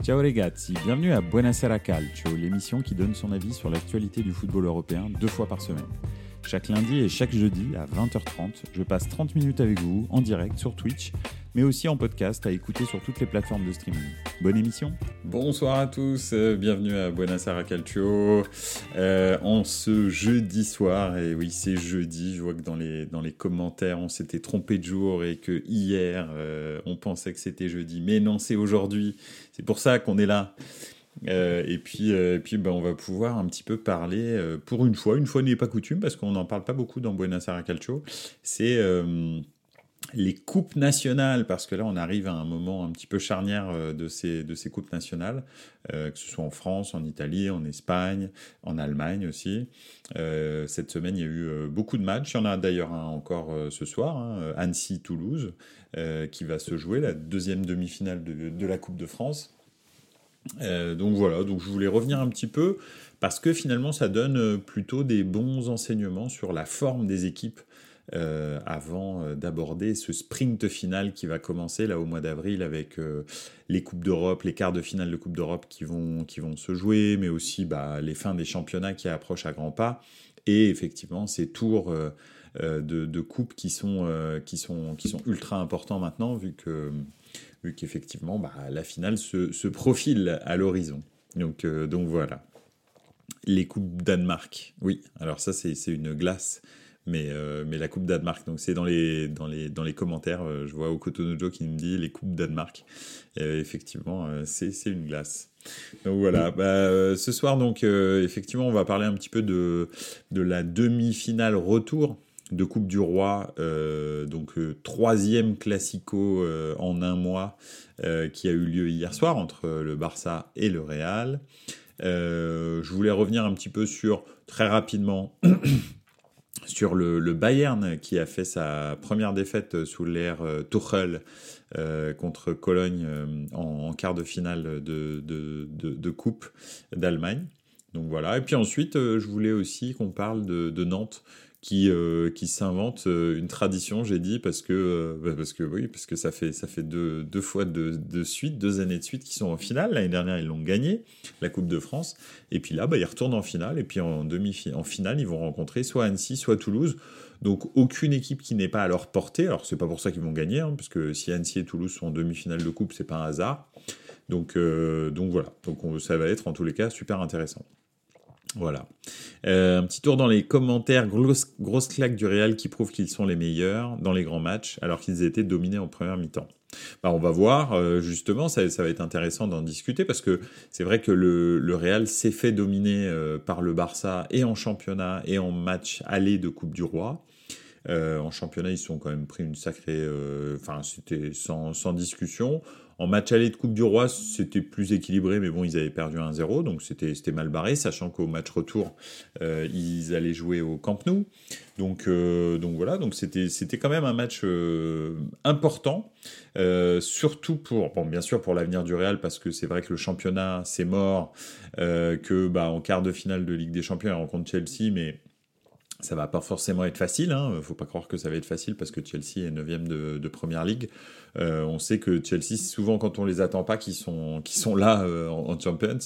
Ciao ragazzi, bienvenue à Buonasera Calcio, l'émission qui donne son avis sur l'actualité du football européen deux fois par semaine. Chaque lundi et chaque jeudi à 20h30, je passe 30 minutes avec vous en direct sur Twitch, mais aussi en podcast à écouter sur toutes les plateformes de streaming. Bonne émission Bonsoir à tous, euh, bienvenue à Buonasera Calcio. Euh, en ce jeudi soir, et oui c'est jeudi, je vois que dans les, dans les commentaires on s'était trompé de jour et que hier euh, on pensait que c'était jeudi, mais non c'est aujourd'hui, c'est pour ça qu'on est là. Euh, et puis, et puis ben, on va pouvoir un petit peu parler, pour une fois, une fois n'est pas coutume, parce qu'on n'en parle pas beaucoup dans Buenos Aires Calcio, c'est les coupes nationales, parce que là on arrive à un moment un petit peu charnière de ces, de ces coupes nationales, que ce soit en France, en Italie, en Espagne, en Allemagne aussi. cette semaine il y a eu beaucoup de matchs, il y en a d'ailleurs un encore ce soir, hein, Annecy-Toulouse, qui va se jouer, la deuxième demi-finale de, de la Coupe de France. Euh, donc voilà, donc je voulais revenir un petit peu parce que finalement ça donne euh, plutôt des bons enseignements sur la forme des équipes euh, avant d'aborder ce sprint final qui va commencer là au mois d'avril avec les coupes d'Europe, les quarts de finale de Coupe d'Europe qui vont, qui vont se jouer, mais aussi bah, les fins des championnats qui approchent à grands pas et effectivement ces tours de, de coupes qui sont, qui, sont, qui sont ultra importants maintenant vu que vu qu'effectivement, bah, la finale se, profile à l'horizon. Donc, euh, donc voilà. Les coupes Danemark. Oui, alors ça, c'est une glace. Mais, euh, mais la coupe Danemark, donc c'est dans les, dans, les, dans les commentaires, euh, je vois Okotonojo qui me dit les coupes Danemark. effectivement, c'est une glace. Donc voilà, bah, ce soir, donc effectivement, on va parler un petit peu de, de la demi-finale retour de Coupe du Roi, euh, donc euh, troisième classico euh, en un mois qui a eu lieu hier soir entre le Barça et le Real. je voulais revenir un petit peu sur, très rapidement, sur le, Bayern qui a fait sa première défaite sous l'ère Tuchel contre Cologne en, quart de finale de, de Coupe d'Allemagne. Donc voilà. Et puis ensuite, je voulais aussi qu'on parle de Nantes qui, euh, qui s'invente euh, une tradition, j'ai dit, parce que, euh, bah, parce que oui, parce que ça fait, ça fait deux, deux fois de, de, suite, deux années de suite qui sont en finale. L'année dernière, ils l'ont gagné, la Coupe de France. Et puis là, bah, ils retournent en finale. Et puis en, demi en finale, ils vont rencontrer soit Annecy, soit Toulouse. Donc aucune équipe qui n'est pas à leur portée. Alors c'est pas pour ça qu'ils vont gagner, hein, parce que si Annecy et Toulouse sont en demi-finale de coupe, c'est pas un hasard. Donc, donc voilà. Donc ça va être en tous les cas super intéressant. Voilà. Euh, un petit tour dans les commentaires. Grosse, claque du Real qui prouve qu'ils sont les meilleurs dans les grands matchs alors qu'ils étaient dominés en première mi-temps. Bah, on va voir, euh, justement, ça, va être intéressant d'en discuter parce que c'est vrai que le, Real s'est fait dominer euh, par le Barça et en championnat et en match aller de Coupe du Roi. en championnat, ils sont quand même pris une sacrée. Enfin, c'était sans, discussion. En match aller de Coupe du Roi, c'était plus équilibré, mais bon, ils avaient perdu 1-0, donc c'était mal barré, sachant qu'au match retour, euh, ils allaient jouer au Camp Nou. Donc, euh, donc voilà, c'était quand même un match euh, important, surtout pour, bien sûr pour l'avenir du Real, parce que c'est vrai que le championnat, c'est mort, que bah, en quart de finale de Ligue des Champions, ils rencontrent Chelsea, mais ça va pas forcément être facile, hein. faut pas croire que ça va être facile parce que Chelsea est 9 de, de Première Ligue. Euh, on sait que Chelsea, souvent quand on les attend pas, qui sont, qui sont là euh, en, Champions.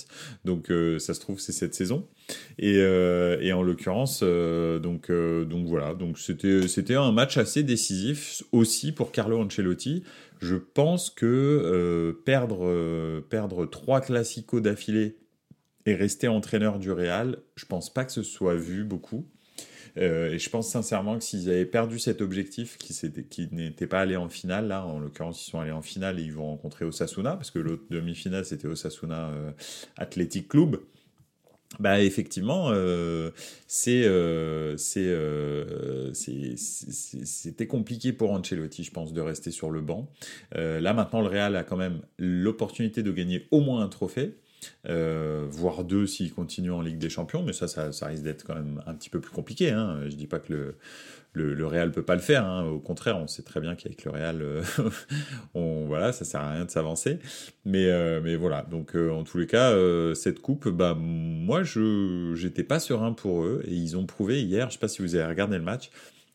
Donc euh, ça se trouve c'est cette saison. Et, en l'occurrence, donc, donc voilà, donc c'était, c'était un match assez décisif aussi pour Carlo Ancelotti. Je pense que perdre, perdre trois classicos d'affilée et rester entraîneur du Real, je pense pas que ce soit vu beaucoup. Euh, et je pense sincèrement que s'ils avaient perdu cet objectif, qui, n'était pas allé en finale, là, en l'occurrence, ils sont allés en finale et ils vont rencontrer Osasuna, parce que l'autre demi-finale, c'était Osasuna euh, Athletic Club. Bah effectivement, euh, c'était compliqué pour Ancelotti, je pense, de rester sur le banc. là maintenant, le Real a quand même l'opportunité de gagner au moins un trophée. Euh, voire deux s'il continue en Ligue des Champions, mais ça, ça, risque d'être quand même un petit peu plus compliqué. Hein. Je dis pas que le, le, le Real peut pas le faire. Hein. Au contraire, on sait très bien qu'avec le Real, euh, on, voilà, ça sert à rien de s'avancer. Mais, euh, mais voilà. Donc, en tous les cas, cette coupe, bah, moi, je j'étais pas serein pour eux et ils ont prouvé hier. Je sais pas si vous avez regardé le match.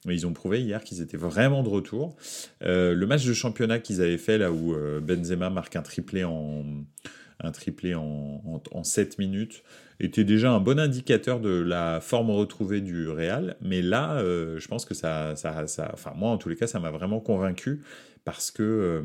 Mais ils ont prouvé hier qu'ils étaient vraiment de retour. le match de championnat qu'ils avaient fait là où Benzema marque un triplé en, un triplé en, en, 7 minutes, était déjà un bon indicateur de la forme retrouvée du Real. Mais là, je pense que ça, ça, ça, enfin moi en tous les cas, ça m'a vraiment convaincu parce que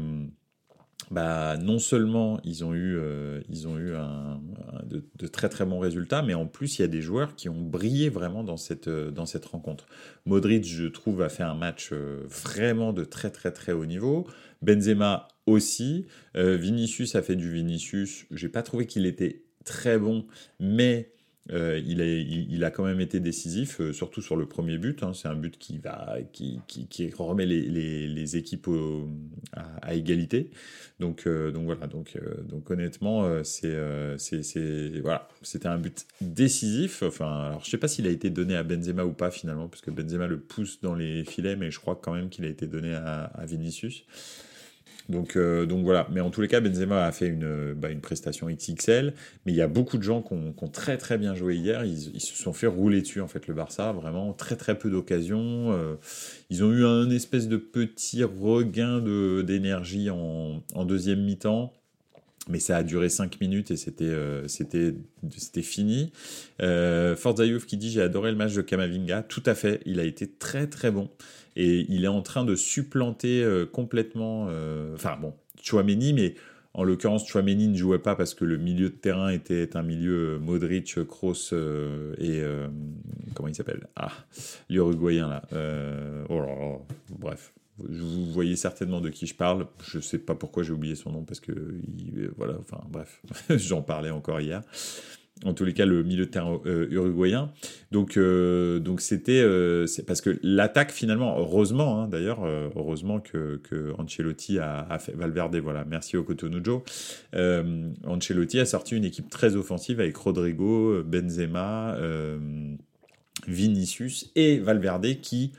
bah, non seulement ils ont eu, euh, ils ont eu un, de, très très bons résultats, mais en plus il y a des joueurs qui ont brillé vraiment dans cette, euh, dans cette rencontre. Modric, je trouve, a fait un match euh, vraiment de très très très haut niveau. Benzema aussi. Vinicius a fait du Vinicius. J'ai pas trouvé qu'il était très bon, mais euh, il, a, il, a, quand même été décisif, euh, surtout sur le premier but. Hein. C'est un but qui, va, qui, qui, remet les, les, équipes à, égalité. Donc, euh, donc voilà, donc, donc honnêtement, c'est, c'est, voilà, c'était un but décisif. Enfin, alors je sais pas s'il a été donné à Benzema ou pas finalement, parce que Benzema le pousse dans les filets, mais je crois quand même qu'il a été donné à, à Vinicius. Donc, euh, donc voilà, mais en tous les cas, Benzema a fait une, bah, une prestation XXL, mais il y a beaucoup de gens qui ont, très très bien joué hier, ils, se sont fait rouler dessus en fait le Barça, vraiment. Très très peu d'occasions, euh, ils ont eu un espèce de petit regain d'énergie en, en, deuxième mi-temps, mais ça a duré 5 minutes et c'était euh, c'était c'était fini. Euh, qui dit j'ai adoré le match de Kamavinga, tout à fait, il a été très très bon et il est en train de supplanter euh, complètement, euh, enfin bon, Chouameni, mais en l'occurrence, Chouameni ne jouait pas parce que le milieu de terrain était un milieu Modric, Kroos et comment il s'appelle? Ah, l'Uruguayen là. oh là là, bref, vous voyez certainement de qui je parle. Je sais pas pourquoi j'ai oublié son nom parce que voilà, enfin bref, j'en parlais encore hier. En tous les cas, le milieu de terrain euh, uruguayen. Donc, euh, donc c'était, euh, parce que l'attaque finalement, heureusement hein, d'ailleurs, heureusement que, que, Ancelotti a, a, fait Valverde. Voilà, merci au Cotonujo. Ancelotti a sorti une équipe très offensive avec Rodrigo, Benzema, Vinicius et Valverde qui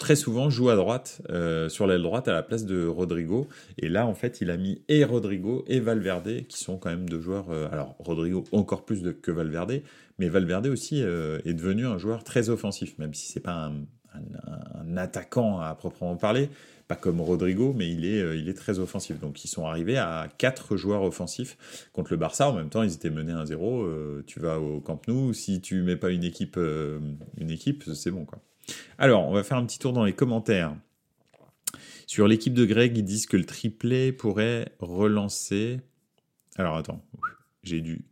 très souvent joue à droite, euh, sur l'aile droite à la place de Rodrigo. Et là, en fait, il a mis et Rodrigo et Valverde, qui sont quand même deux joueurs. Euh, alors, Rodrigo encore plus que Valverde, mais Valverde aussi euh, est devenu un joueur très offensif, même si c'est pas un, attaquant à proprement parler, pas comme Rodrigo, mais il est, il est très offensif. Donc, ils sont arrivés à quatre joueurs offensifs contre le Barça. En même temps, ils étaient menés 1-0. tu vas au Camp Nou, si tu mets pas une équipe, une équipe, c'est bon, quoi. Alors, on va faire un petit tour dans les commentaires. Sur l'équipe de Greg, ils disent que le triplé pourrait relancer. Alors attends, j'ai dû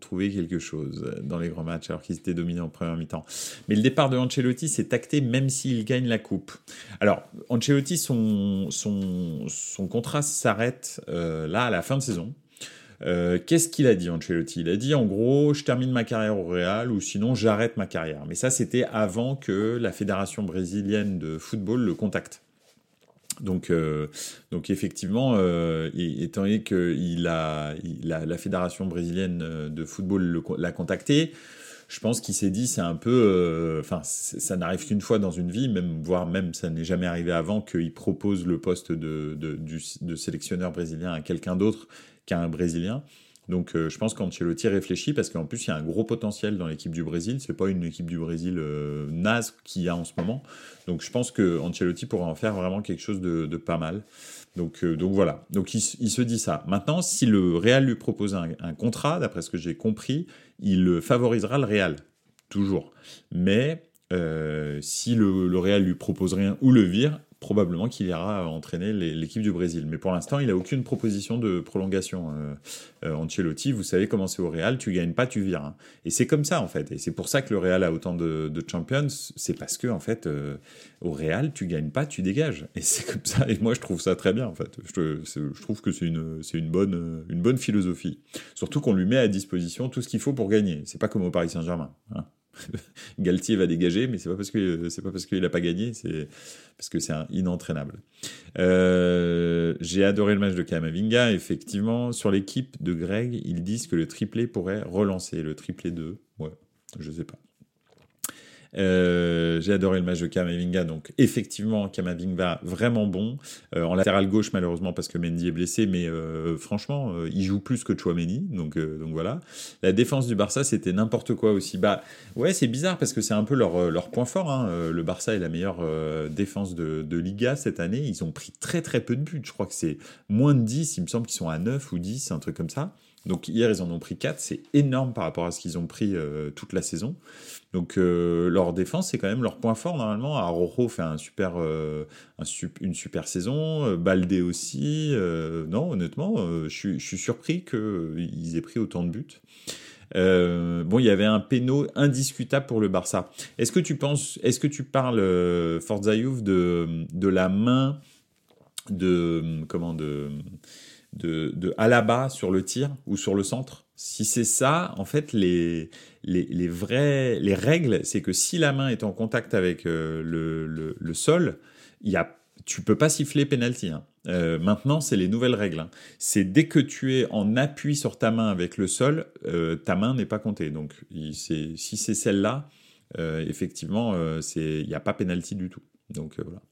trouver quelque chose dans les grands matchs alors qu'ils étaient dominés en première mi-temps. Mais le départ de Ancelotti s'est acté même s'il gagne la coupe. Alors, Ancelotti, son, contrat s'arrête euh, là à la fin de saison. Euh, qu'est-ce qu'il a dit Ancelotti? Il a dit en gros, je termine ma carrière au Real ou sinon j'arrête ma carrière. Mais ça, c'était avant que la fédération brésilienne de football le contacte. Donc, euh, donc effectivement, euh, étant donné que a, la fédération brésilienne de football l'a contacté, je pense qu'il s'est dit c'est un peu, enfin ça n'arrive qu'une fois dans une vie, même voire même ça n'est jamais arrivé avant qu'il propose le poste de, de, sélectionneur brésilien à quelqu'un d'autre qu'un Brésilien. Donc euh, je pense qu'Ancelotti réfléchit parce qu'en plus il y a un gros potentiel dans l'équipe du Brésil. C'est pas une équipe du Brésil euh, naze qu'il y a en ce moment. Donc je pense que Ancelotti pourrait en faire vraiment quelque chose de, pas mal. Donc, euh, donc voilà. Donc il, se dit ça. Maintenant, si le Real lui propose un, contrat, d'après ce que j'ai compris, il favorisera le Real toujours. Mais si le, le Real lui propose rien ou le vire, probablement qu'il ira entraîner l'équipe du Brésil. Mais pour l'instant, il n'a aucune proposition de prolongation. Euh, euh, Ancelotti, vous savez comment c'est au Real, tu gagnes pas, tu vires. Hein. Et c'est comme ça en fait. Et c'est pour ça que le Real a autant de, champions. C'est parce que en fait, euh, au Real, tu gagnes pas, tu dégages. Et c'est comme ça. Et moi, je trouve ça très bien en fait. Je, trouve que c'est une, une bonne, une bonne philosophie. Surtout qu'on lui met à disposition tout ce qu'il faut pour gagner. C'est pas comme au Paris Saint-Germain. Hein. Galtier va dégager, mais c'est pas parce que c'est pas parce qu'il a pas gagné, c'est parce que c'est inentraînable. Euh, j'ai adoré le match de Kamavinga, effectivement. Sur l'équipe de Greg, ils disent que le triplé pourrait relancer le triplé 2. Ouais, je sais pas. Euh, j'ai adoré le match de Kamavinga, donc effectivement Kamavinga vraiment bon. Euh, en latéral gauche malheureusement parce que Mendy est blessé, mais euh, franchement il joue plus que Chouameni, donc donc voilà. La défense du Barça c'était n'importe quoi aussi. Bah ouais c'est bizarre parce que c'est un peu leur, leur point fort. Hein. Le Barça est la meilleure défense de, de, Liga cette année. Ils ont pris très très peu de buts. Je crois que c'est moins de 10. Il me semble qu'ils sont à 9 ou 10, un truc comme ça. Donc hier, ils en ont pris 4. C'est énorme par rapport à ce qu'ils ont pris toute la saison. Donc leur défense, c'est quand même leur point fort normalement. Arojo fait un super, une super saison. Baldé aussi. non, honnêtement, je suis surpris qu'ils aient pris autant de buts. Euh, bon, il y avait un péno indiscutable pour le Barça. Est-ce que tu penses, est-ce que tu parles, euh, Forza de, de la main de, comment, de, de, de Alaba sur le tir ou sur le centre Si c'est ça, en fait, les, les, les, règles, c'est que si la main est en contact avec euh, le, sol, il y a, tu peux pas siffler penalty. Hein. Euh, maintenant, c'est les nouvelles règles. Hein. C'est dès que tu es en appui sur ta main avec le sol, euh, ta main n'est pas comptée. Donc, si c'est celle-là, euh, effectivement, il n'y a pas pénalty du tout. Donc voilà.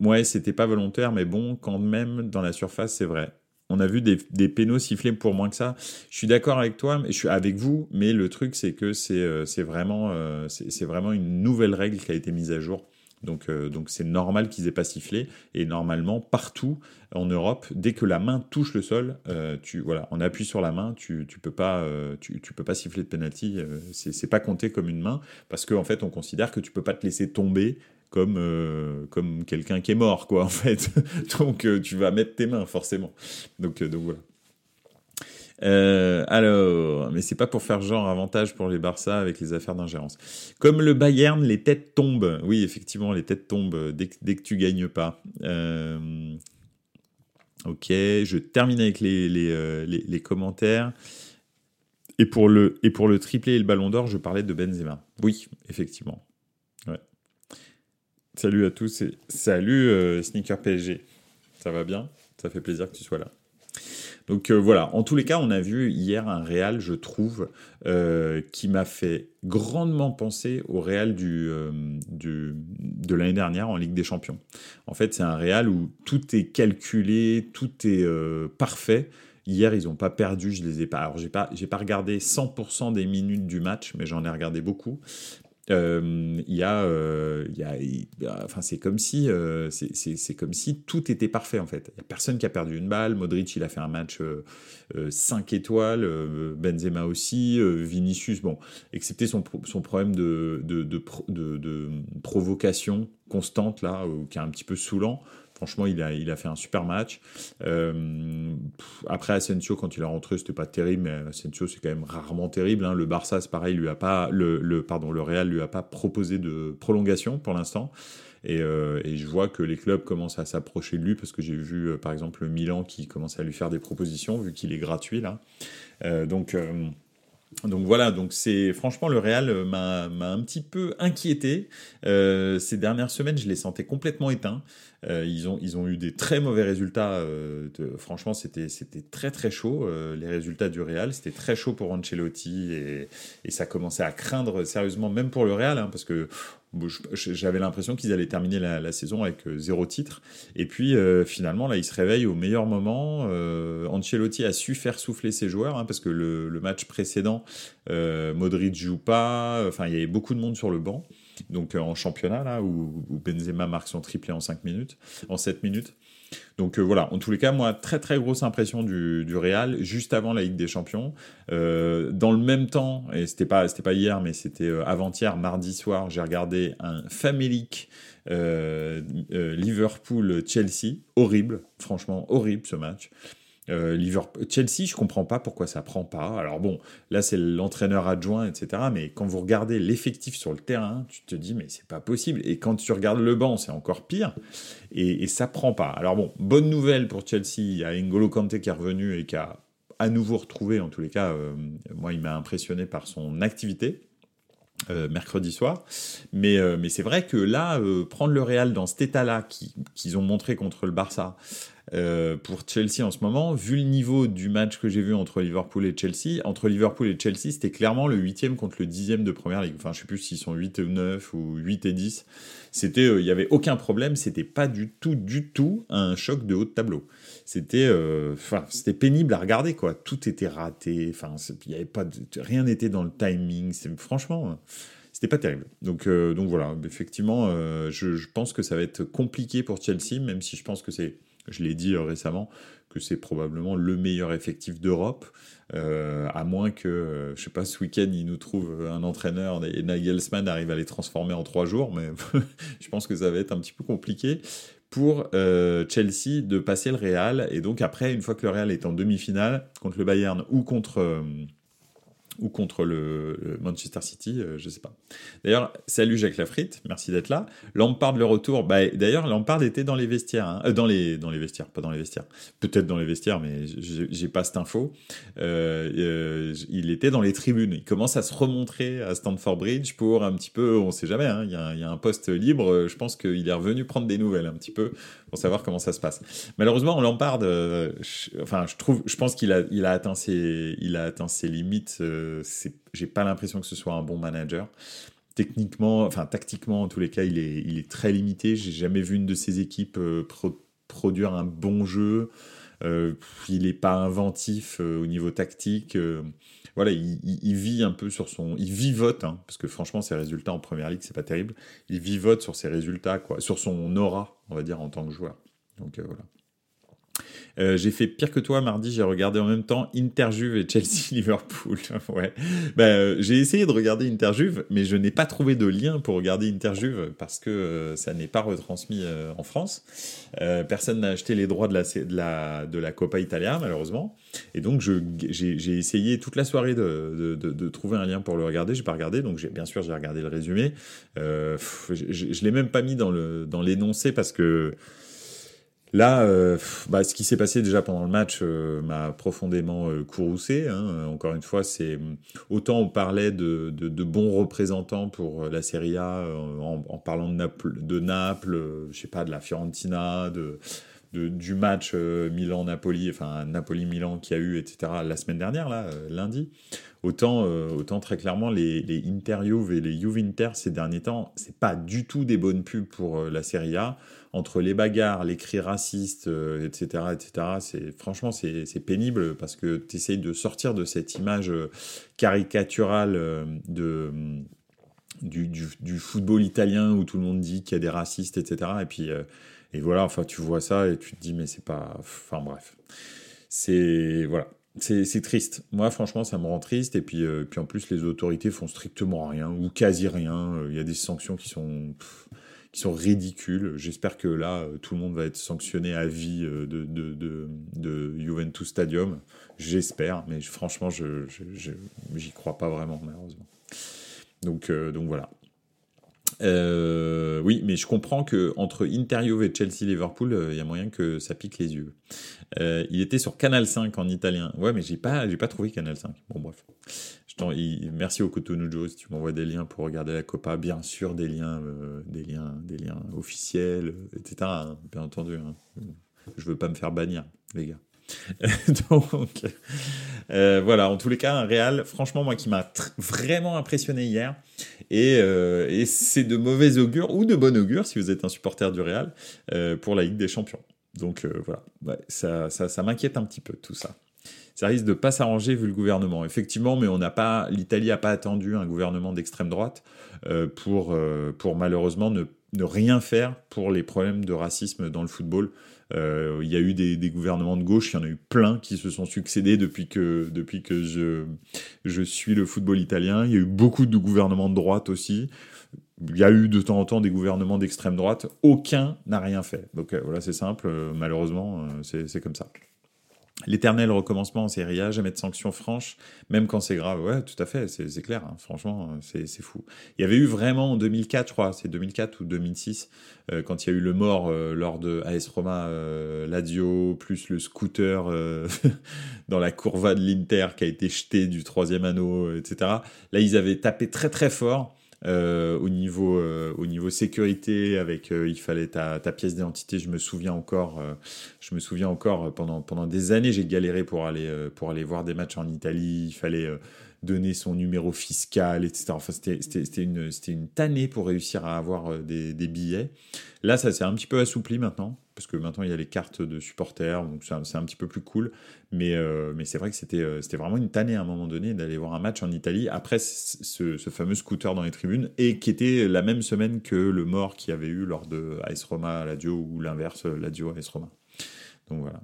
Ouais, c'était pas volontaire, mais bon, quand même, dans la surface, c'est vrai. On a vu des, des pénaux siffler pour moins que ça. Je suis d'accord avec toi, mais je suis avec vous, mais le truc, c'est que c'est vraiment, c'est vraiment une nouvelle règle qui a été mise à jour donc, euh, donc c'est normal qu'ils aient pas sifflé. Et normalement, partout en Europe, dès que la main touche le sol, euh, tu voilà, on appuie sur la main, tu, tu peux pas, euh, tu, tu, peux pas siffler de penalty. c'est pas compté comme une main parce qu'en en fait, on considère que tu peux pas te laisser tomber comme comme quelqu'un qui est mort quoi en fait. donc tu vas mettre tes mains forcément. Donc donc voilà. Euh, alors, mais c'est pas pour faire genre avantage pour les Barça avec les affaires d'ingérence. Comme le Bayern, les têtes tombent. Oui, effectivement, les têtes tombent dès que, dès que tu gagnes pas. Euh, ok, je termine avec les, les, euh, les, les, commentaires. Et pour, le, et pour le triplé et le ballon d'or, je parlais de Benzema. Oui, effectivement. Salut à tous et salut Sneaker PSG. Ça va bien? Ça fait plaisir que tu sois là. Donc euh, voilà, en tous les cas, on a vu hier un Real, je trouve, euh, qui m'a fait grandement penser au Real euh, du, de l'année dernière en Ligue des Champions. En fait, c'est un Real où tout est calculé, tout est parfait. Hier, ils n'ont pas perdu, je les ai pas. Alors, j'ai pas, j'ai pas regardé 100% des minutes du match, mais j'en ai regardé beaucoup. Euh, il y a, euh, y a, enfin c'est comme si, euh, c'est comme si tout était parfait en fait. Il y a personne qui a perdu une balle. Modric, il a fait un match 5 étoiles. Benzema aussi. Vinicius, bon, excepté son, son problème de, de, de, provocation constante là, qui est un petit peu saoulant. Franchement, il a, il a fait un super match. Euh, après, Asensio, quand il est rentré, c'était pas terrible, mais Asensio, c'est quand même rarement terrible. Hein. Le Barça, c'est pareil, lui a pas, le, le, pardon, le Real lui a pas proposé de prolongation pour l'instant. Et, euh, je vois que les clubs commencent à s'approcher de lui parce que j'ai vu, euh, par exemple, le Milan qui commence à lui faire des propositions vu qu'il est gratuit là. Donc donc voilà, donc c'est franchement le Real m'a un petit peu inquiété. Ces dernières semaines, je les sentais complètement éteints. Euh, ils, ont, ils ont eu des très mauvais résultats. Euh, franchement, c'était très très chaud. Euh, les résultats du Real, c'était très chaud pour Ancelotti et, ça commençait à craindre sérieusement, même pour le Real, hein, parce que j'avais l'impression qu'ils allaient terminer la, saison avec zéro titre. Et puis finalement, là, ils se réveillent au meilleur moment. Ancelotti a su faire souffler ses joueurs, hein, parce que le, match précédent, Modric joue pas. Enfin, il y avait beaucoup de monde sur le banc donc euh, en championnat, là, où, Benzema marque son triplé en 5 minutes, en 7 minutes. Donc euh, voilà, en tous les cas, moi, très très grosse impression du, Real, juste avant la Ligue des Champions. Euh, dans le même temps, et c'était pas, pas hier, mais c'était avant-hier, mardi soir, j'ai regardé un famélique Liverpool-Chelsea, horrible, franchement horrible ce match. Euh, Liverpool, Chelsea, je comprends pas pourquoi ça prend pas. Alors bon, là c'est l'entraîneur adjoint, etc. Mais quand vous regardez l'effectif sur le terrain, tu te dis mais c'est pas possible. Et quand tu regardes le banc, c'est encore pire. Et, et, ça prend pas. Alors bon, bonne nouvelle pour Chelsea. Il y a N'Golo Kanté qui est revenu et qui a à nouveau retrouvé, en tous les cas, euh, moi il m'a impressionné par son activité. Euh, mercredi soir. Mais, mais c'est vrai que là, prendre le Real dans cet état-là qu'ils ont montré contre le Barça, euh, pour Chelsea en ce moment, vu le niveau du match que j'ai vu entre Liverpool et Chelsea, entre Liverpool et Chelsea, c'était clairement le huitième contre le dixième de première ligue. Enfin, je sais plus s'ils sont 8 ou 9 ou 8 et 10. C'était, euh, il n'y avait aucun problème, c'était pas du tout, du tout un choc de haut de tableau. C'était, euh, c'était pénible à regarder, quoi. Tout était raté, enfin, avait pas, rien n'était dans le timing. Franchement, c'était pas terrible. Donc, donc voilà, effectivement, je pense que ça va être compliqué pour Chelsea, même si je pense que c'est je l'ai dit récemment, que c'est probablement le meilleur effectif d'Europe, à moins que, je sais pas, ce week-end, il nous trouve un entraîneur et Nagelsmann arrive à les transformer en trois jours, mais je pense que ça va être un petit peu compliqué pour Chelsea de passer le Real. Et donc après, une fois que le Real est en demi-finale, contre le Bayern ou contre ou contre le, Manchester City, je euh, je sais pas. D'ailleurs, salut Jacques Lafritte, merci d'être là. Lampard le retour, bah, d'ailleurs Lampard était dans les vestiaires, hein. euh, dans les dans les vestiaires, pas dans les vestiaires, peut-être dans les vestiaires, mais j'ai pas cette info. Euh, il était dans les tribunes. Il commence à se remontrer à Stamford Bridge pour un petit peu, on sait jamais, hein, il, y a, un poste libre. Je pense qu'il est revenu prendre des nouvelles un petit peu pour savoir comment ça se passe. Malheureusement, Lampard, enfin, je trouve, je pense qu'il a il a a atteint ses limites j'ai pas l'impression que ce soit un bon manager. Techniquement, enfin tactiquement, en tous les cas, il est, il est très limité. J'ai jamais vu une de ses équipes euh, produire un bon jeu. Euh, il n'est pas inventif euh, au niveau tactique. voilà, il, vit un peu sur son, il vivote, hein, parce que franchement, ses résultats en première ligue, c'est pas terrible. Il vivote sur ses résultats, quoi, sur son aura, on va dire, en tant que joueur. Donc voilà. Euh, j'ai fait pire que toi mardi, j'ai regardé en même temps Interjuve et Chelsea-Liverpool. ouais. Bah, euh, j'ai essayé de regarder Interjuve, mais je n'ai pas trouvé de lien pour regarder Interjuve parce que euh, ça n'est pas retransmis en France. personne n'a acheté les droits de la, de la, de la Italia, malheureusement. Et donc, j'ai essayé toute la soirée de, de, trouver un lien pour le regarder. J'ai pas regardé, donc bien sûr, j'ai regardé le résumé. je ne l'ai même pas mis dans l'énoncé dans parce que Là, euh, bah, ce qui s'est passé déjà pendant le match euh, m'a profondément euh, courroucé. Hein. Encore une fois, c'est autant on parlait de, bons représentants pour la Serie A en, parlant de Naples, de je sais pas, de la Fiorentina, de, du match Milan-Napoli, enfin Napoli-Milan qui a eu, etc. la semaine dernière, là, lundi. Autant, autant très clairement les, les Inter-Juve et les Juve-Inter ces derniers temps, c'est pas du tout des bonnes pubs pour la Serie A entre les bagarres, les cris racistes, etc., euh, etc., c'est, franchement, c'est, pénible parce que tu essayes de sortir de cette image euh, caricaturale euh, de, du, du, football italien où tout le monde dit qu'il y a des racistes, etc. Et puis, et voilà, enfin, tu vois ça et tu te dis, mais c'est pas. Enfin, bref. C'est. Voilà. C'est triste. Moi, franchement, ça me rend triste. Et puis, puis en plus, les autorités font strictement rien ou quasi rien. Il y a des sanctions qui sont qui sont ridicules. J'espère que là, euh, tout le monde va être sanctionné à vie euh, de, de, de, Juventus Stadium. J'espère, mais franchement, je j'y crois pas vraiment, malheureusement. Donc, euh, donc voilà. oui, mais je comprends que entre Inter et Chelsea Liverpool, il y a moyen que ça pique les yeux. il était sur Canal 5 en italien. Ouais, mais j'ai pas, j'ai pas trouvé Canal 5. Bon, bref merci au Cotonou si tu m'envoies des liens pour regarder la Copa. Bien sûr, des liens, euh, des liens, des liens officiels, euh, etc. Hein, bien entendu. Hein. Je veux pas me faire bannir, les gars. Donc, euh, voilà, en tous les cas, un Real, franchement, moi qui m'a vraiment impressionné hier. Et, c'est de mauvais augure ou de bon augure si vous êtes un supporter du Real pour la Ligue des Champions. Donc voilà, ça m'inquiète un petit peu tout ça ça risque de pas s'arranger vu le gouvernement. Effectivement, mais on n'a pas, l'Italie n'a pas attendu un gouvernement d'extrême droite euh, pour, euh, pour malheureusement ne, rien faire pour les problèmes de racisme dans le football. Euh, il y a eu des, des, gouvernements de gauche, il y en a eu plein qui se sont succédés depuis que, depuis que je, je suis le football italien. Il y a eu beaucoup de gouvernements de droite aussi. Il y a eu de temps en temps des gouvernements d'extrême droite. Aucun n'a rien fait. Donc voilà, c'est simple. malheureusement, c'est comme ça. L'éternel recommencement en Serie A, jamais de sanctions franches, même quand c'est grave. Ouais, tout à fait, c'est clair. Hein. Franchement, c'est fou. Il y avait eu vraiment en 2004, je crois, c'est 2004 ou 2006, euh, quand il y a eu le mort euh, lors de AS Roma, euh, Ladio, plus le scooter dans la courva de l'Inter qui a été jeté du troisième anneau, etc. Là, ils avaient tapé très très fort. Euh, au niveau euh, au niveau sécurité avec euh, il fallait ta, ta pièce d'identité je me souviens encore je me souviens encore pendant pendant des années j'ai galéré pour aller pour aller voir des matchs en Italie. Il fallait donner son numéro fiscal, etc. Enfin, c'était une, tannée pour réussir à avoir des, des billets. Là, ça s'est un petit peu assoupli maintenant parce que maintenant il y a les cartes de supporters, donc c'est un, petit peu plus cool. Mais, euh, c'est vrai que c'était euh, c'était vraiment une tannée à un moment donné d'aller voir un match en Italie après ce, fameux scooter dans les tribunes et qui était la même semaine que le mort qu'il y avait eu lors de AS Roma Ladio ou l'inverse Ladio AS Roma. donc voilà.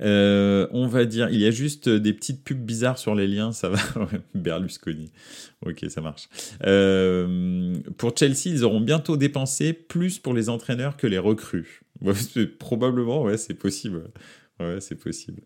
Euh, on va dire, il y a juste des petites pubs bizarres sur les liens, ça va. Berlusconi. Ok, ça marche. Euh, pour Chelsea, ils auront bientôt dépensé plus pour les entraîneurs que les recrues. probablement, ouais, c'est possible. Ouais, c'est possible.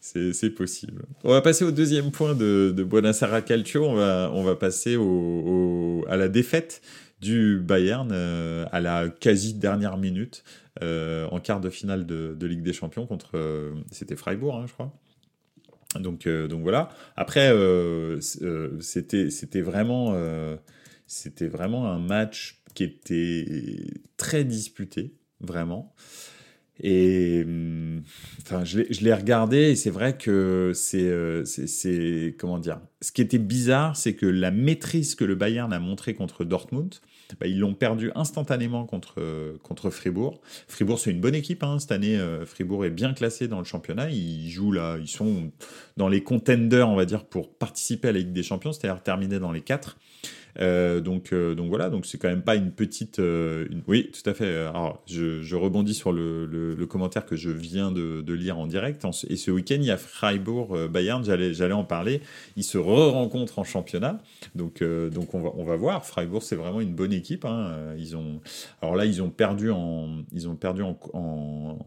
C'est possible. On va passer au deuxième point de, de Buonasera Calcio. On va, on va passer à la défaite du Bayern euh, à la quasi dernière minute euh, en quart de finale de, Ligue des Champions contre. Euh, c'était Freiburg, hein, je crois. Donc, donc voilà. Après, c'était c'était vraiment vraiment un match qui était très disputé, vraiment. Et hum, enfin, je l'ai regardé et c'est vrai que c'est, comment dire? Ce qui était bizarre, c'est que la maîtrise que le Bayern a montré contre Dortmund, bah, ils l'ont perdu instantanément contre, contre Fribourg. Fribourg, c'est une bonne équipe hein, cette année. Euh, Fribourg est bien classé dans le championnat. Ils jouent là, ils sont dans les contenders, on va dire, pour participer à la Ligue des Champions, c'est-à-dire terminer dans les 4 donc, euh, donc voilà, donc c'est quand même pas une petite. Euh, oui, tout à fait. Alors, je, je rebondis sur le, le, commentaire que je viens de, de lire en direct. Et ce week-end, il y a Freiburg-Bayern, j'allais, j'allais en parler. Ils se re-rencontrent en championnat. Donc, donc on, va, on va voir. Freiburg, c'est vraiment une bonne équipe. Hein. Ils ont, alors là, ils ont perdu en, ils ont perdu en, en,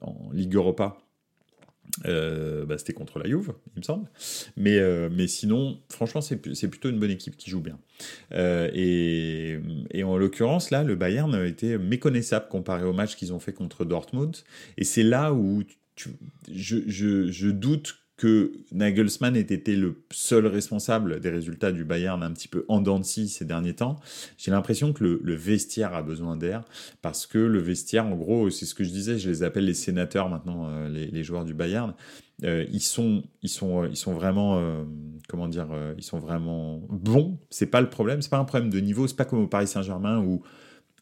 en Ligue Europa euh, bah, c'était contre la Juve, il me semble. Mais, euh, mais sinon, franchement, c'est plutôt une bonne équipe qui joue bien. Euh, et, et, en l'occurrence, là, le Bayern était méconnaissable comparé au match qu'ils ont fait contre Dortmund. Et c'est là où je, je, je, doute que Nagelsmann ait été le seul responsable des résultats du Bayern un petit peu en dents ces derniers temps. J'ai l'impression que le, vestiaire a besoin d'air parce que le vestiaire, en gros, c'est ce que je disais, je les appelle les sénateurs maintenant, euh, les, joueurs du Bayern. Euh, ils sont, ils sont, ils sont vraiment, euh, comment dire, ils sont vraiment bons. C'est pas le problème, c'est pas un problème de niveau. C'est pas comme au Paris Saint-Germain où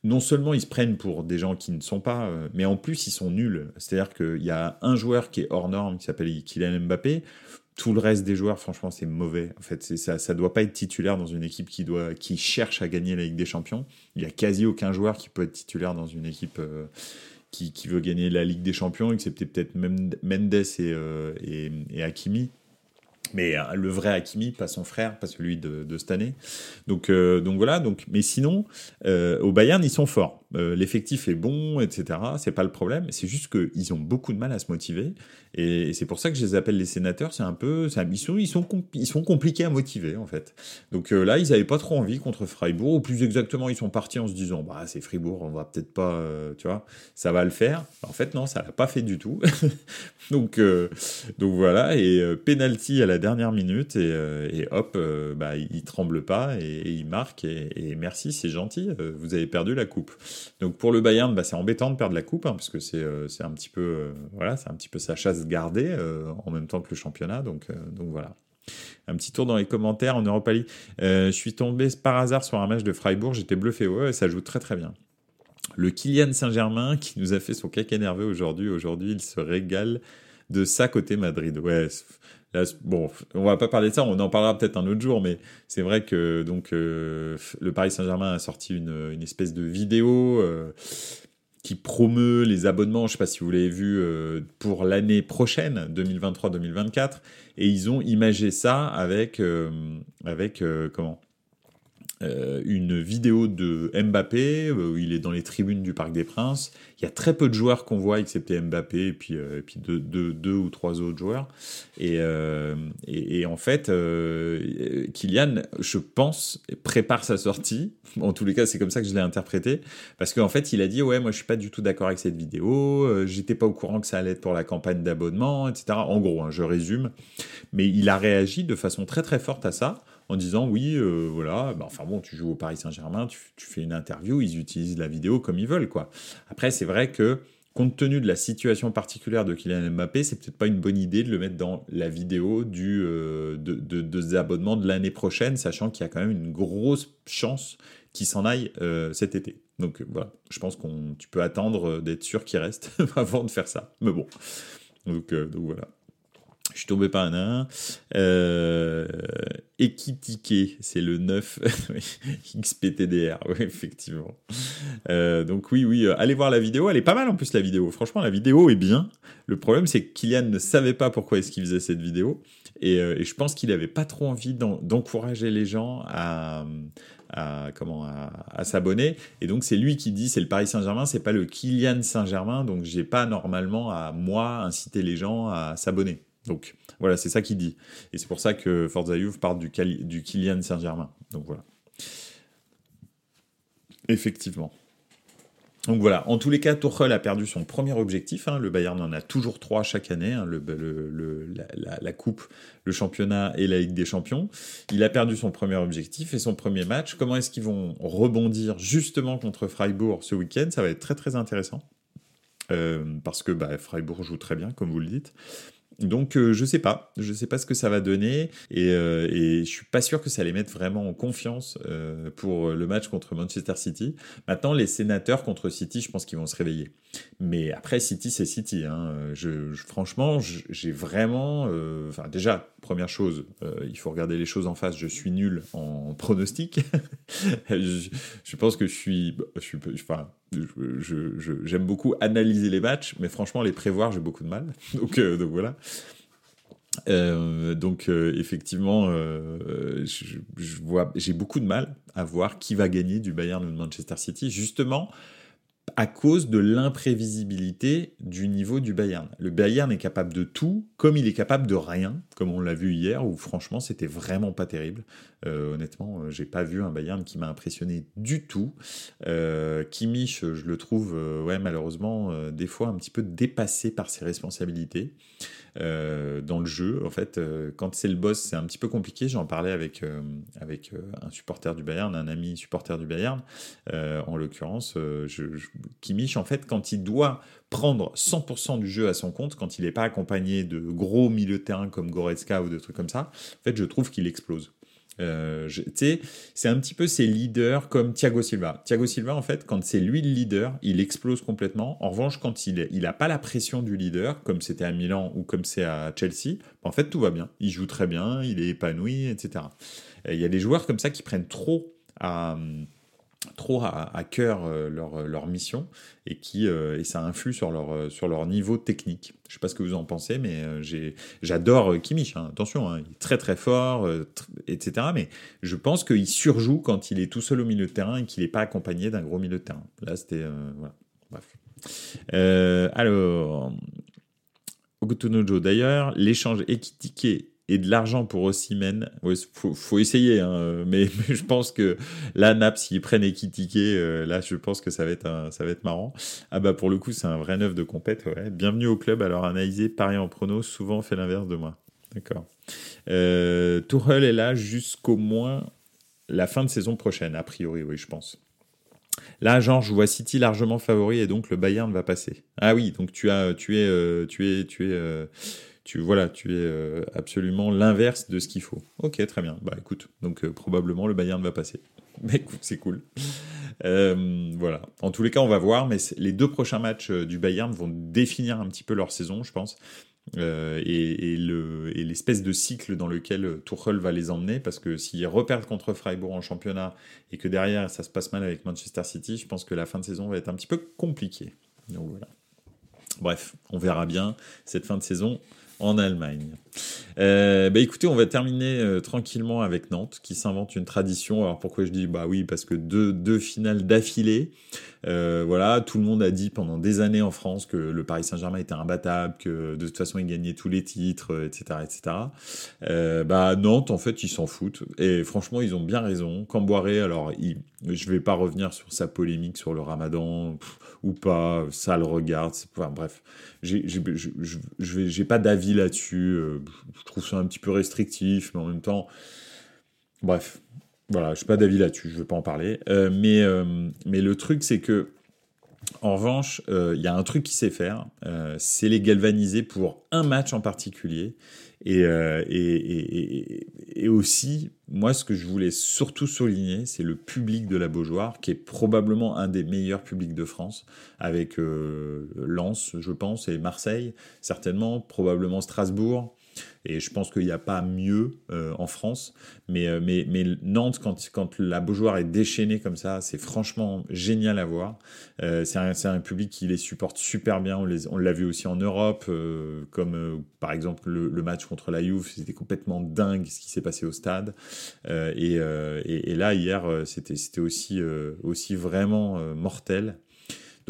non seulement ils se prennent pour des gens qui ne sont pas, euh, mais en plus ils sont nuls. C'est-à-dire qu'il y a un joueur qui est hors norme, qui s'appelle Kylian Mbappé. Tout le reste des joueurs, franchement, c'est mauvais. En fait, ça, ça doit pas être titulaire dans une équipe qui doit, qui cherche à gagner la Ligue des Champions. Il y a quasi aucun joueur qui peut être titulaire dans une équipe euh, qui, veut gagner la Ligue des Champions, excepté peut-être Mendes et, euh, et, et Hakimi mais euh, le vrai Hakimi, pas son frère, pas celui de, de cette année. Donc, euh, donc voilà. Donc, mais sinon, euh, au Bayern, ils sont forts. L'effectif est bon, etc. C'est pas le problème. C'est juste qu'ils ont beaucoup de mal à se motiver. Et, c'est pour ça que je les appelle les sénateurs. C'est un peu, ils sont, ils sont, ils sont compliqués à motiver en fait. Donc là, ils avaient pas trop envie contre Freiburg. Ou plus exactement, ils sont partis en se disant, bah c'est Fribourg, on va peut-être pas, tu vois, ça va le faire. En fait, non, ça l'a pas fait du tout. donc, donc voilà. Et penalty à la dernière minute et, euh, hop, euh, bah, il tremble pas et, il marque et, merci, c'est gentil, euh, vous avez perdu la coupe. Donc pour le Bayern, bah, c'est embêtant de perdre la coupe hein, parce que c'est un petit peu voilà, c'est un petit peu sa chasse gardée en même temps que le championnat. Donc donc voilà. Un petit tour dans les commentaires en Europa League. je suis tombé par hasard sur un match de Freiburg, j'étais bluffé. Ouais, ça joue très très bien. Le Kylian Saint-Germain qui nous a fait son caca nerveux aujourd'hui. Aujourd'hui, il se régale de ça côté Madrid. Ouais, bon, on va pas parler de ça, on en parlera peut-être un autre jour, mais c'est vrai que donc euh, le Paris Saint-Germain a sorti une, espèce de vidéo euh, qui promeut les abonnements, je sais pas si vous l'avez vu, euh, pour l'année prochaine, 2023-2024, et ils ont imagé ça avec avec comment? Euh, une vidéo de Mbappé euh, où il est dans les tribunes du Parc des Princes. Il y a très peu de joueurs qu'on voit, excepté Mbappé et puis, euh, et puis deux, deux, deux, ou trois autres joueurs. Et, et, et en fait, Kylian, je pense, prépare sa sortie. En tous les cas, c'est comme ça que je l'ai interprété. Parce qu'en fait, il a dit Ouais, moi, je suis pas du tout d'accord avec cette vidéo. J'étais pas au courant que ça allait être pour la campagne d'abonnement, etc. En gros, hein, je résume. Mais il a réagi de façon très très forte à ça en disant oui, euh, voilà, bah, enfin bon, tu joues au Paris Saint-Germain, tu, fais une interview, ils utilisent la vidéo comme ils veulent, quoi. Après, c'est vrai que compte tenu de la situation particulière de Kylian Mbappé, c'est peut-être pas une bonne idée de le mettre dans la vidéo du, euh, de, de, de, abonnements de l'année prochaine, sachant qu'il y a quand même une grosse chance qu'il s'en aille euh, cet été. Donc voilà, je pense qu'on tu peux attendre d'être sûr qu'il reste avant de faire ça. Mais bon, donc voilà. Je suis tombé par un. Euh, Ekitike, c'est le 9 XPTDR, oui, effectivement. Euh, donc oui, oui, euh, allez voir la vidéo, elle est pas mal en plus la vidéo. Franchement, la vidéo est bien. Le problème, c'est que Kylian ne savait pas pourquoi est-ce qu'il faisait cette vidéo, et, euh, je pense qu'il n'avait pas trop envie d'encourager les gens à, à, s'abonner. Et donc c'est lui qui dit c'est le Paris Saint-Germain, c'est pas le Kylian Saint-Germain, donc j'ai pas normalement à moi inciter les gens à s'abonner. Donc voilà, c'est ça qu'il dit. Et c'est pour ça que Forza Youth part du, Kylian Saint-Germain. Donc voilà. Effectivement. Donc voilà, en tous les cas, Tuchel a perdu son premier objectif. Hein. Le Bayern en a toujours trois chaque année, hein. la, coupe, le championnat et la Ligue des Champions. Il a perdu son premier objectif et son premier match. Comment est-ce qu'ils vont rebondir justement contre Freiburg ce week-end? Ça va être très très intéressant. Euh, parce que bah, Freiburg joue très bien, comme vous le dites. Donc je euh, je sais pas, je sais pas ce que ça va donner et, euh, et je suis pas sûr que ça les mette vraiment en confiance euh, pour le match contre Manchester City. Maintenant les sénateurs contre City, je pense qu'ils vont se réveiller. Mais après City c'est City. Hein. Je, franchement j'ai vraiment, euh, enfin déjà première chose, il faut regarder les choses en face. Je suis nul en pronostic. je, pense que je suis, je suis, enfin j'aime beaucoup analyser les matchs, mais franchement, les prévoir, j'ai beaucoup de mal. donc, euh, donc voilà. Euh, donc euh, effectivement, je, vois, j'ai beaucoup de mal à voir qui va gagner du Bayern ou de Manchester City, justement à cause de l'imprévisibilité du niveau du Bayern. Le Bayern est capable de tout, comme il est capable de rien, comme on l'a vu hier, où franchement c'était vraiment pas terrible. Euh, honnêtement, euh, j'ai pas vu un Bayern qui m'a impressionné du tout. Euh, Kimmich, je le trouve, euh, ouais, malheureusement, des fois un petit peu dépassé par ses responsabilités. Euh, dans le jeu. En fait, euh, quand c'est le boss, c'est un petit peu compliqué. J'en parlais avec, euh, avec un supporter du Bayern, un ami supporter du Bayern, en l'occurrence, je, Kimmich, en fait, quand il doit prendre 100% du jeu à son compte, quand il n'est pas accompagné de gros milieux de terrain comme Goretzka ou de trucs comme ça, en fait, je trouve qu'il explose. Euh, c'est un petit peu ces leaders comme Thiago Silva. Thiago Silva, en fait, quand c'est lui le leader, il explose complètement. En revanche, quand il n'a pas la pression du leader, comme c'était à Milan ou comme c'est à Chelsea, en fait, tout va bien. Il joue très bien, il est épanoui, etc. Il y a des joueurs comme ça qui prennent trop à trop à, cœur euh, leur, leur, mission et qui euh, et ça influe sur leur euh, niveau technique. Je sais pas ce que vous en pensez, mais j'adore Kimmich. Hein. attention, hein, il est très très fort, etc. Mais je pense qu'il surjoue quand il est tout seul au milieu de terrain et qu'il n'est pas accompagné d'un gros milieu de terrain. Là, c'était voilà. Bref. alors. D'ailleurs, l'échange équitiqué et de l'argent pour Ossimène. Il faut, essayer, hein, mais, je pense que là, Naps, s'ils prennent Ekitike, euh, là, je pense que ça va, être ça va être marrant. Ah bah pour le coup, c'est un vrai neuf de compète. Bienvenue au club. Alors analyser, parier en prono, souvent fait l'inverse de moi. D'accord. Euh, Tourelle est là jusqu'au moins la fin de saison prochaine, a priori, oui, je pense. Là, genre, je vois City largement favori et donc le Bayern va passer. Ah oui, donc tu as, tu es, euh, tu es, tu es, euh, tu voilà, tu es euh, absolument l'inverse de ce qu'il faut. Ok, très bien. Bah écoute, donc euh, probablement le Bayern va passer. Mais écoute, c'est cool. Euh, voilà. En tous les cas, on va voir, mais les deux prochains matchs du Bayern vont définir un petit peu leur saison, je pense. et, l'espèce de cycle dans lequel Tuchel va les emmener, parce que s'ils repèrent contre Freiburg en championnat et que derrière ça se passe mal avec Manchester City, je pense que la fin de saison va être un petit peu compliquée. Donc voilà. Bref, on verra bien cette fin de saison en Allemagne. Euh, bah écoutez, on va terminer euh, tranquillement avec Nantes qui s'invente une tradition. Alors pourquoi je dis bah oui parce que deux, deux finales d'affilée. Euh, voilà, tout le monde a dit pendant des années en France que le Paris Saint-Germain était imbattable, que de toute façon il gagnait tous les titres, etc., etc. bah Nantes en fait ils s'en foutent et franchement ils ont bien raison. Camboiré, alors il, je vais pas revenir sur sa polémique sur le Ramadan ou pas, ça le regarde. Bref, j'ai pas d'avis là-dessus. Euh, je trouve ça un petit peu restrictif, mais en même temps, bref, voilà, je n'ai pas d'avis là-dessus, je ne vais pas en parler. Euh, mais, euh, mais le truc, c'est que, en revanche, il y a un truc qu'il sait faire, c'est les galvaniser pour un match en particulier. Euh, et, et, et, aussi, moi, ce que je voulais surtout souligner, c'est le public de la Beaujoire, qui est probablement un des meilleurs publics de France, avec euh, Lens, je pense, et Marseille, certainement, probablement Strasbourg. Et je pense qu'il n'y a pas mieux en France. Mais, mais Nantes, quand, la Beaujoire est déchaînée comme ça, c'est franchement génial à voir. c'est un, public qui les supporte super bien. On l'a vu aussi en Europe, comme par exemple le, match contre la Juve. C'était complètement dingue ce qui s'est passé au stade. Et, là, hier, c'était aussi vraiment mortel.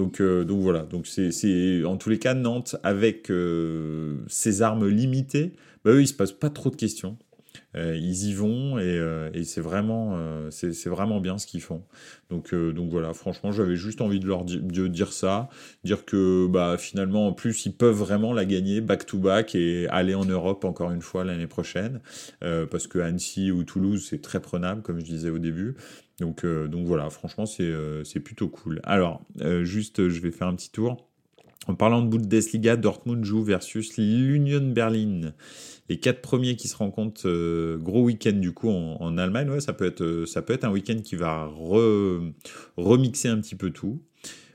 Donc, euh, donc voilà, c'est en tous les cas Nantes avec euh, ses armes limitées, bah, eux se posent pas trop de questions. Euh, ils y vont et, et c'est vraiment, c'est vraiment bien ce qu'ils font. Donc, donc voilà, franchement, j'avais juste envie de leur de dire ça, dire que bah, finalement, en plus, ils peuvent vraiment la gagner back-to-back et aller en Europe encore une fois l'année prochaine, parce que Annecy ou Toulouse, c'est très prenable, comme je disais au début. Donc, euh, donc voilà, franchement, c'est euh, plutôt cool. Alors, euh, juste, je vais faire un petit tour. En parlant de Bundesliga, Dortmund joue versus l'Union Berlin. Les quatre premiers qui se rencontrent, gros week-end du coup en, Allemagne. Ouais, ça peut être, ça peut être un week-end qui va remixer un petit peu tout.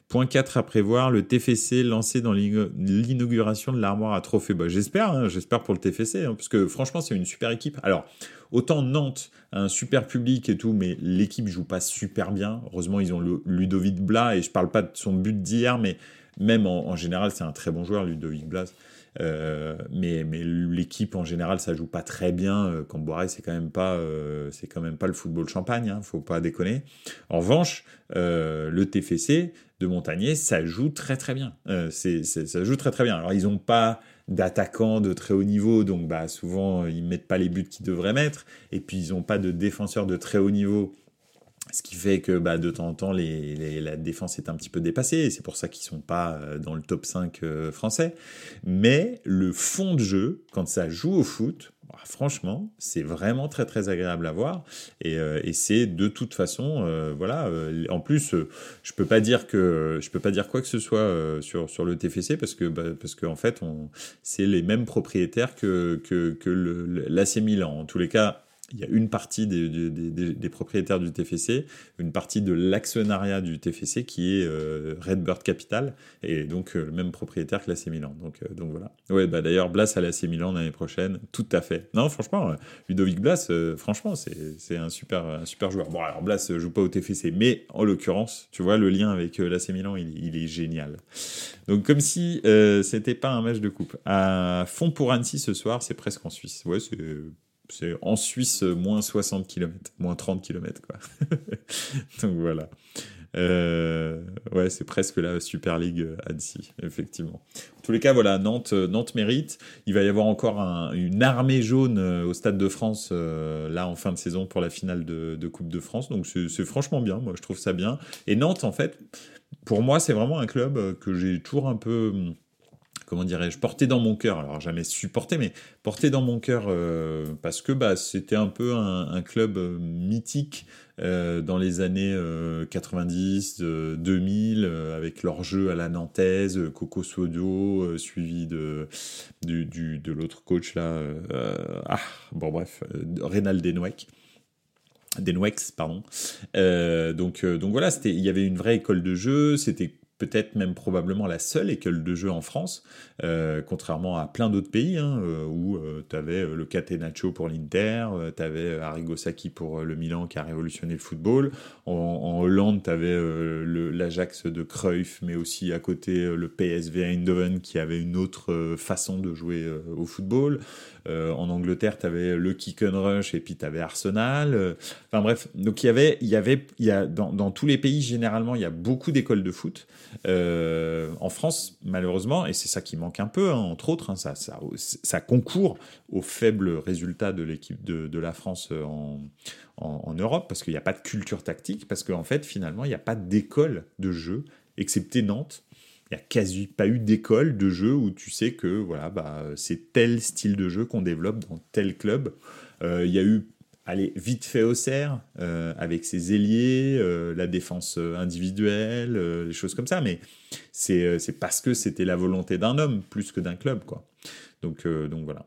Point 4 à prévoir, le TFC lancé dans l'inauguration de l'armoire à trophée. Bah, j'espère, hein, j'espère pour le TFC, hein, parce que franchement, c'est une super équipe. Alors, autant Nantes un super public et tout, mais l'équipe joue pas super bien. Heureusement, ils ont Ludovic Blas, et je parle pas de son but d'hier, mais même en, général, c'est un très bon joueur, Ludovic Blas. Euh, mais, mais l'équipe en général ça joue pas très bien. Euh, Camboire c'est quand même pas euh, c'est quand même pas le football champagne hein, faut pas déconner. En revanche le TFC de Montagnier ça joue très très bien. C'est, ça joue très très bien. Alors ils ont pas d'attaquants de très haut niveau donc bah souvent ils mettent pas les buts qu'ils devraient mettre. Et puis ils ont pas de défenseurs de très haut niveau ce qui fait que bah, de temps en temps, les, la défense est un petit peu dépassée, c'est pour ça qu'ils sont pas euh, dans le top 5 euh, français. Mais le fond de jeu, quand ça joue au foot, bah, franchement, c'est vraiment très très agréable à voir. Et, euh, et c'est de toute façon, voilà. en plus, je peux pas dire que je peux pas dire quoi que ce soit sur sur le TFC parce que bah, parce qu'en en fait, c'est les mêmes propriétaires que que, que l'AC Milan. En tous les cas, il y a une partie des, propriétaires du TFC, une partie de l'actionnariat du TFC qui est euh, Redbird Capital, et donc euh, le même propriétaire que l'AC Milan. Donc, euh, donc voilà. Ouais, bah d'ailleurs, Blas à l'AC Milan l'année prochaine, tout à fait. Non, franchement, Ludovic Blas, franchement, c'est un super, joueur. Bon, alors Blas joue pas au TFC, mais en l'occurrence, tu vois, le lien avec l'AC Milan, il, il, est génial. Donc comme si c'était pas un match de coupe. À fond pour Annecy ce soir, c'est presque en Suisse. Ouais, c'est c'est en Suisse moins 60 km, moins 30 km. Donc voilà. Euh, ouais, c'est presque la Super League Annecy, effectivement. En tous les cas, voilà, Nantes, mérite. Il va y avoir encore une armée jaune euh, au Stade de France, euh, là, en fin de saison, pour la finale de, de Coupe de France. Donc, c'est franchement bien, moi, je trouve ça bien. Et Nantes, en fait, pour moi, c'est vraiment un club que j'ai toujours un peu comment dirais-je, porté dans mon cœur. Alors jamais supporté, mais porté dans mon cœur euh, parce que bah, c'était un peu un, club euh, mythique euh, dans les années 90, 2000, avec leur jeu à la nantaise, Coco Sodo, suivi de, l'autre coach là, ah, bon bref, Reynald Denweck. Denwex, pardon. donc, donc voilà, il y avait une vraie école de jeu, c'était peut-être même probablement la seule école de jeu en France, euh, contrairement à plein d'autres pays, hein, euh, où euh, tu avais le Catenaccio pour l'Inter, tu avais Arrigo Sacchi pour le Milan qui a révolutionné le football, en, Hollande tu avais l'Ajax de Cruyff, mais aussi à côté le PSV Eindhoven qui avait une autre façon de jouer au football, en Angleterre tu avais le Kick and Rush et puis tu avais Arsenal, enfin bref, donc il y avait, y avait y a, dans tous les pays généralement il y a beaucoup d'écoles de foot, euh, en France, malheureusement, et c'est ça qui manque un peu, hein, entre autres, hein, ça, concourt aux faibles résultats de l'équipe de, la France en, Europe, parce qu'il n'y a pas de culture tactique, parce qu'en fait, finalement, il n'y a pas d'école de jeu, excepté Nantes. Il n'y a quasi pas eu d'école de jeu où tu sais que voilà, bah, c'est tel style de jeu qu'on développe dans tel club. Euh, il y a eu allez, vite fait au cerf, euh, avec ses ailiers, euh, la défense euh, individuelle, les choses comme ça, mais c'est parce que c'était la volonté d'un homme plus que d'un club, quoi. Donc, donc voilà.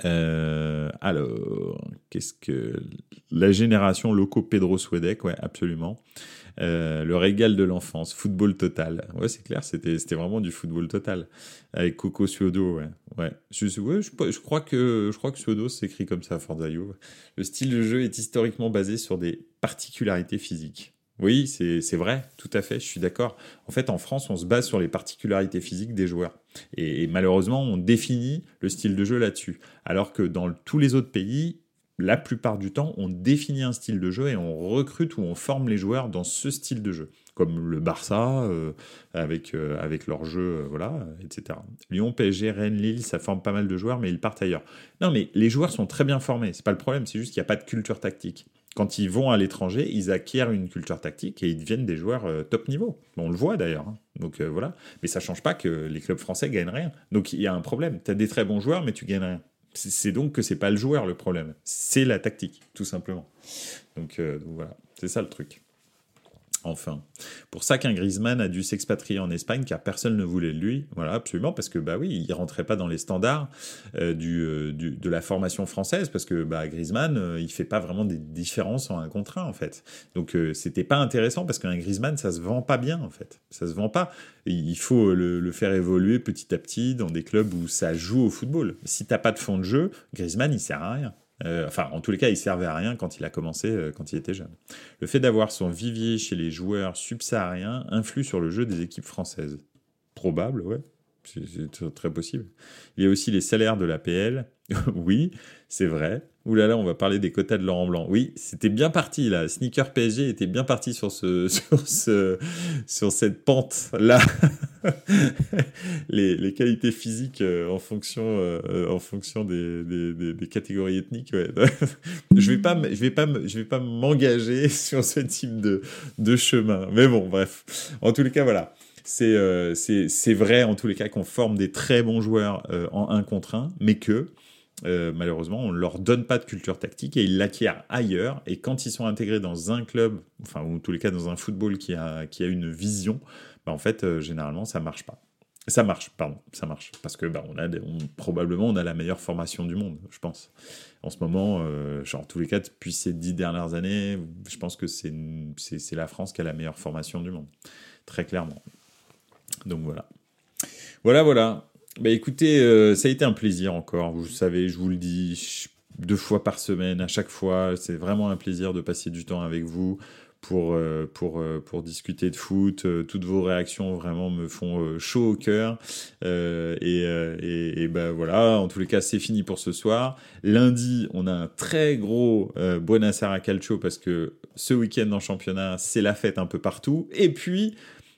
Alors, qu'est-ce que la génération loco Pedro Suedec, ouais, absolument. Euh, le régal de l'enfance, football total. Ouais, c'est clair, c'était vraiment du football total avec Coco Suodo. Ouais, ouais. Je, crois que je crois que Suodo s'écrit comme ça, Forza Le style de jeu est historiquement basé sur des particularités physiques. Oui, c'est vrai, tout à fait, je suis d'accord. En fait, en France, on se base sur les particularités physiques des joueurs. Et, malheureusement, on définit le style de jeu là-dessus. Alors que dans tous les autres pays, la plupart du temps, on définit un style de jeu et on recrute ou on forme les joueurs dans ce style de jeu. Comme le Barça, euh, avec, euh, avec leur jeu, euh, voilà, etc. Lyon, PSG, Rennes, Lille, ça forme pas mal de joueurs, mais ils partent ailleurs. Non, mais les joueurs sont très bien formés, c'est pas le problème, c'est juste qu'il n'y a pas de culture tactique quand ils vont à l'étranger, ils acquièrent une culture tactique et ils deviennent des joueurs euh, top niveau. On le voit d'ailleurs. Hein. Donc euh, voilà. Mais ça change pas que les clubs français gagnent rien. Donc il y a un problème. Tu as des très bons joueurs, mais tu gagnes rien. C'est donc que c'est pas le joueur le problème. C'est la tactique, tout simplement. donc euh, voilà. C'est ça le truc. Enfin, pour ça qu'un Griezmann a dû s'expatrier en Espagne car personne ne voulait de lui. Voilà, absolument, parce que bah oui, il rentrait pas dans les standards euh, euh, du, de la formation française parce que bah, Griezmann, euh, il fait pas vraiment des différences en un contre un en fait. Donc c'était pas intéressant parce qu'un Griezmann, ça se vend pas bien en fait. Ça se vend pas. Il faut le, le, faire évoluer petit à petit dans des clubs où ça joue au football. Si t'as pas de fond de jeu, Griezmann, il sert à rien. Euh, enfin, en tous les cas, il servait à rien quand il a commencé, euh, quand il était jeune. Le fait d'avoir son vivier chez les joueurs subsahariens influe sur le jeu des équipes françaises. Probable, ouais. C'est très possible. Il y a aussi les salaires de l'APL. oui, c'est vrai. Ouh là là, on va parler des quotas de Laurent Blanc. Oui, c'était bien parti là. Sneaker PSG était bien parti sur ce, sur ce, sur cette pente là. les, qualités physiques euh, en fonction, euh, en fonction des, catégories ethniques. Je vais pas, je vais pas, je vais pas m'engager sur ce type de, chemin. Mais bon, bref. En tous les cas, voilà. Euh, c'est vrai en tous les cas qu'on forme des très bons joueurs en un contre un, mais que malheureusement on ne leur donne pas de culture tactique et ils l'acquièrent ailleurs. Et quand ils sont intégrés dans un club, enfin ou en tous les cas dans un football qui a, qui a une vision, bah, en fait généralement ça marche pas. Ça marche, pardon, ça marche. Parce que bah, probablement on a la meilleure formation du monde, je pense. En ce moment, genre, en tous les cas, depuis ces dix dernières années, je pense que c'est la France qui a la meilleure formation du monde. Très clairement. Donc voilà. Voilà, voilà. Bah écoutez, euh, ça a été un plaisir encore. Vous savez, je vous le dis deux fois par semaine, à chaque fois. C'est vraiment un plaisir de passer du temps avec vous pour, euh, pour, euh, pour discuter de foot. toutes vos réactions vraiment me font chaud au cœur. et, et, ben voilà, en tous les cas, c'est fini pour ce soir. Lundi, on a un très gros Buenassara Calcio parce que ce week-end en championnat, c'est la fête un peu partout. Et puis,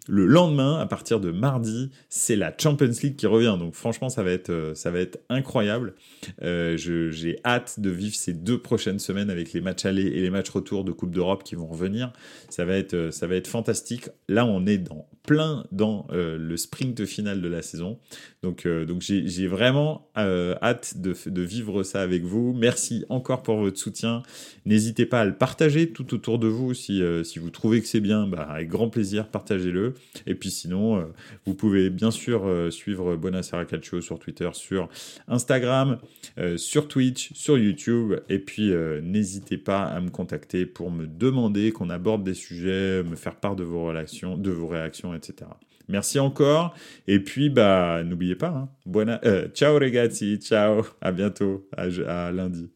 le lendemain, à partir de mardi, c'est la Champions League qui revient. Donc franchement, ça va être, euh, ça va être incroyable. Euh, j'ai hâte de vivre ces deux prochaines semaines avec les matchs allés et les matchs retour de Coupe d'Europe qui vont revenir. Ça va être, euh, ça va être fantastique. Là, on est dans plein dans le sprint final de la saison. Donc, donc j'ai vraiment hâte de, vivre ça avec vous. Merci encore pour votre soutien. N'hésitez pas à le partager tout autour de vous si, si vous trouvez que c'est bien. Bah, avec grand plaisir, partagez-le. Et puis sinon, euh, vous pouvez bien sûr euh, suivre Bonasera Calcio sur Twitter, sur Instagram, euh, sur Twitch, sur YouTube. Et puis n'hésitez pas à me contacter pour me demander qu'on aborde des sujets, me faire part de vos réactions, etc. Merci encore. Et puis, bah, n'oubliez pas, hein, ciao ragazzi, ciao, à bientôt, à lundi.